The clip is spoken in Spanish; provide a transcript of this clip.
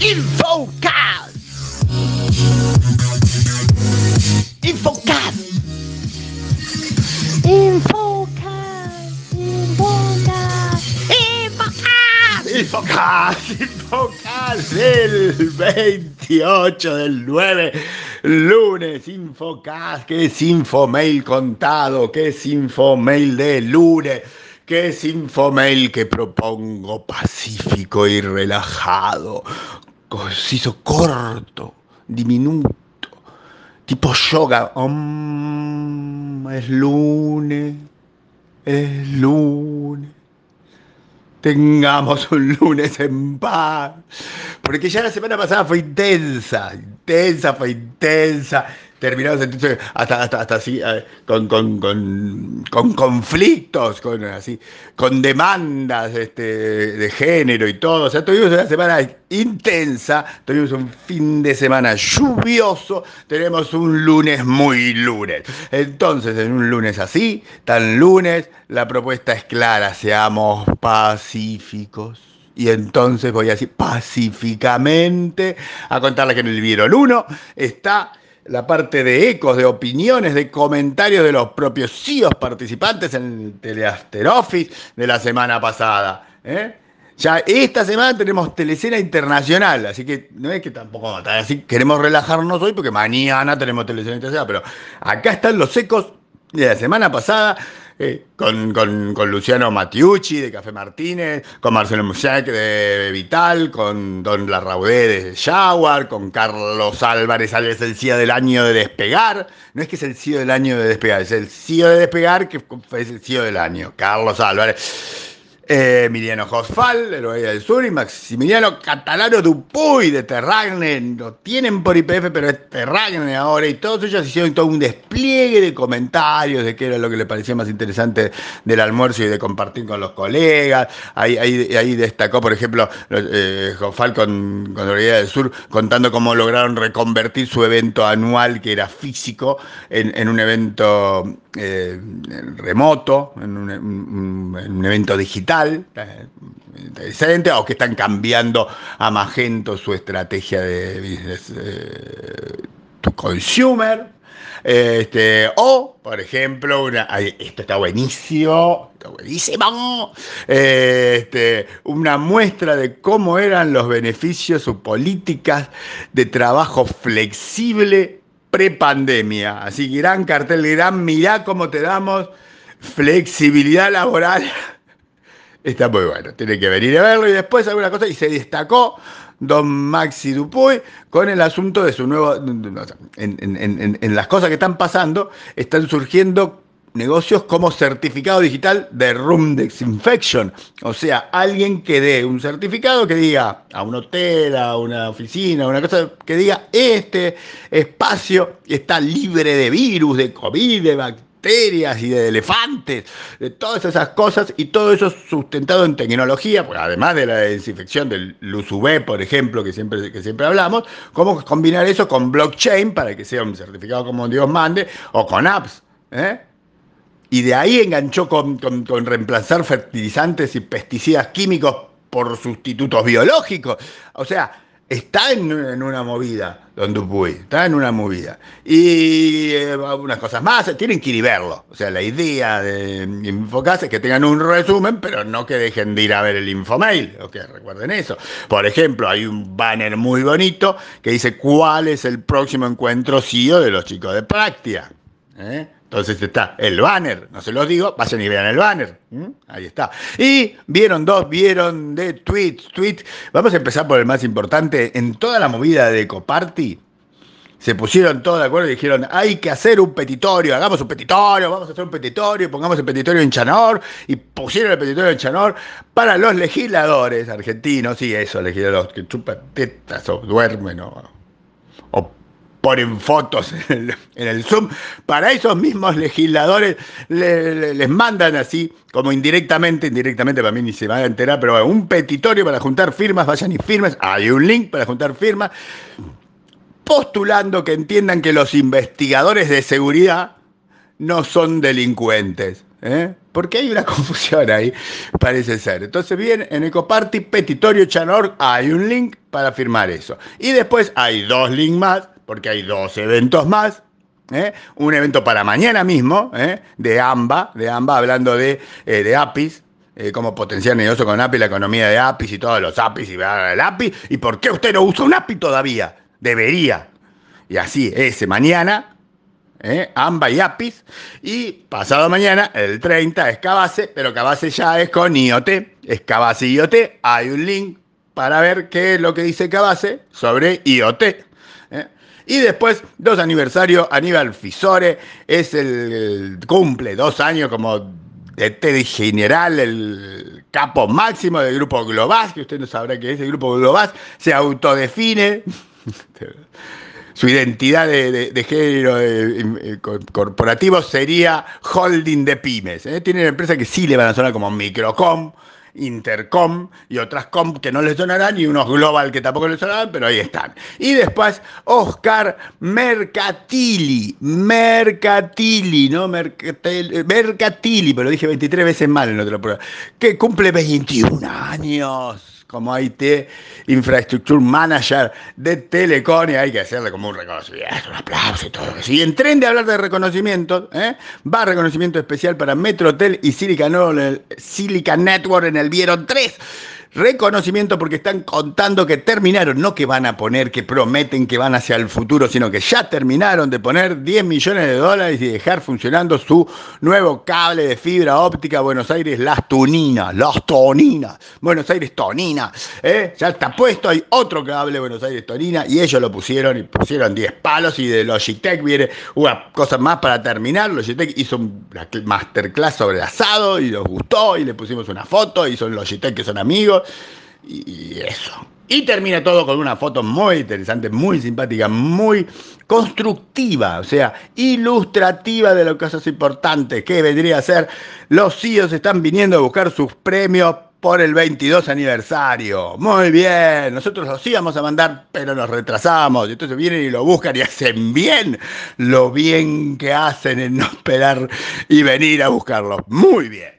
Infocast. Infocast. Infocast. Infocast. Infocast. Infocast. Infocast del 28 del 9. Lunes, Infocast, que es Infomail contado, que es Infomail de lunes que es Infomail que propongo pacífico y relajado, conciso, corto, diminuto, tipo yoga. es lunes, es lunes. Tengamos un lunes en paz. Porque ya la semana pasada fue intensa, intensa, fue intensa terminamos entonces hasta, hasta, hasta así, eh, con, con, con, con, conflictos, con, así, con demandas este, de género y todo. O sea, tuvimos una semana intensa, tuvimos un fin de semana lluvioso, tenemos un lunes muy lunes. Entonces, en un lunes así, tan lunes, la propuesta es clara, seamos pacíficos. Y entonces voy así pacíficamente a contarle que en el Vieron 1 está la parte de ecos, de opiniones, de comentarios de los propios CIOs participantes en el Teleaster Office de la semana pasada. ¿eh? Ya esta semana tenemos telecena internacional, así que no es que tampoco así queremos relajarnos hoy porque mañana tenemos telecena internacional, pero acá están los ecos de la semana pasada eh, con, Luciano Matiucci de Café Martínez, con Marcelo Musek de Vital, con Don Larraudé de Jaguar, con Carlos Álvarez, es el CEO del año de Despegar. No es que es el CEO del año de Despegar, es el CEO de Despegar que es el CEO del año, Carlos Álvarez. Eh, Emiliano Josfal, de Lobería del Sur, y Maximiliano Catalano Dupuy, de Terragne, lo tienen por IPF, pero es Terragne ahora, y todos ellos hicieron todo un despliegue de comentarios de qué era lo que les parecía más interesante del almuerzo y de compartir con los colegas. Ahí, ahí, destacó, por ejemplo, eh, Josfal con, con Lobería del Sur, contando cómo lograron reconvertir su evento anual, que era físico, en, un evento eh, remoto, en un evento digital interesante, o que están cambiando a Magento su estrategia de business eh, to consumer. Este, o, por ejemplo, una, esto está buenísimo, está buenísimo, este, una muestra de cómo eran los beneficios o políticas de trabajo flexible pre-pandemia. Así que gran cartel, gran, mirá cómo te damos flexibilidad laboral Está muy bueno, tiene que venir a verlo y después alguna cosa. Y se destacó don Maxi Dupuy con el asunto de su nuevo. En, las cosas que están pasando, están surgiendo negocios como certificado digital de Room Disinfection. O sea, alguien que dé un certificado que diga a un hotel, a una oficina, una cosa, que diga este espacio está libre de virus, de COVID, de bacterias y de elefantes, de todas esas cosas, y todo eso sustentado en tecnología, pues además de la desinfección del luz UV, por ejemplo, que siempre, que siempre hablamos, cómo combinar eso con blockchain para que sea un certificado como Dios mande, o con apps. ¿eh? Y de ahí enganchó con, con reemplazar fertilizantes y pesticidas químicos por sustitutos biológicos. O sea, está en, una movida, Don Dupuy, está en una movida. Y eh, unas cosas más, tienen que ir y verlo. O sea, la idea de Infocast es que tengan un resumen, pero no que dejen de ir a ver el Infomail, o recuerden eso. Por ejemplo, hay un banner muy bonito que dice cuál es el próximo encuentro CEO de los chicos de Práctica. ¿Eh? Entonces está el banner, no se los digo, vayan y vean el banner. Ahí está. Y vieron dos, vieron de tweets, tweets. Vamos a empezar por el más importante. En toda la movida de Ecoparty, se pusieron todos de acuerdo y dijeron, hay que hacer un petitorio, hagamos un petitorio, vamos a hacer un petitorio, pongamos el petitorio en Chanor, y pusieron el petitorio en Chanor para los legisladores argentinos, y eso, legisladores que chupan tetas o duermen o ponen fotos en el, Zoom, para esos mismos legisladores les mandan así, como indirectamente, indirectamente para mí ni se van a enterar, pero un petitorio para juntar firmas, vayan y firmas, hay un link para juntar firmas, postulando que entiendan que los investigadores de seguridad no son delincuentes. ¿eh? Porque hay una confusión ahí, parece ser. Entonces, bien, en Ecoparty, petitorio Chanor, hay un link para firmar eso. Y después hay dos links más, porque hay dos eventos más. ¿eh? Un evento para mañana mismo, ¿eh? de AMBA, de AMBA hablando de, eh, de APIs, cómo potenciar negocio con API, la economía de APIs y todos los APIs y el API. ¿Y por qué usted no usa un API todavía? Debería. Y así, ese mañana, ¿eh? AMBA y APIS. Y pasado mañana, el 30, es Cabase, pero Cabase ya es con IoT. Es Cabase IoT. Hay un link para ver qué es lo que dice Cabase sobre IoT. Y después, dos aniversarios, Aníbal Fisore, es el, cumple dos años como de general, el capo máximo del grupo Globas, que usted no sabrá qué es el grupo Globas, se autodefine su identidad de, género eh, corporativo sería holding de pymes. ¿eh? Tienen empresas que sí le van a sonar como Microcom, Intercom y otras com que no les sonarán y unos global que tampoco les sonarán, pero ahí están. Y después Oscar Mercatili, Mercatili, ¿no? Mercatili, pero lo dije 23 veces mal en otra prueba, que cumple 21 años como IT Infrastructure Manager de Telecom y hay que hacerle como un reconocimiento, un aplauso y todo eso. Y en tren de hablar de reconocimiento, ¿eh? va reconocimiento especial para Metrotel y Silicon, Network en el Vieron 3 reconocimiento porque están contando que terminaron, no que van a poner, que prometen que van hacia el futuro, sino que ya terminaron de poner 10 millones de dólares y dejar funcionando su nuevo cable de fibra óptica Buenos Aires Las Tuninas, Las Toninas, Buenos Aires Tonina, ¿eh? ya está puesto, hay otro cable Buenos Aires Tonina y ellos lo pusieron y pusieron 10 palos y de Logitech viene una cosa más para terminar, Logitech hizo un masterclass sobre asado y nos gustó y le pusimos una foto y son Logitech que son amigos y eso. Y termina todo con una foto muy interesante, muy simpática, muy constructiva, o sea, ilustrativa de lo que es importante, que vendría a ser los CEOs están viniendo a buscar sus premios por el 22 aniversario. Muy bien, nosotros los íbamos a mandar, pero nos retrasamos. Entonces vienen y lo buscan y hacen bien lo bien que hacen en no esperar y venir a buscarlo. Muy bien.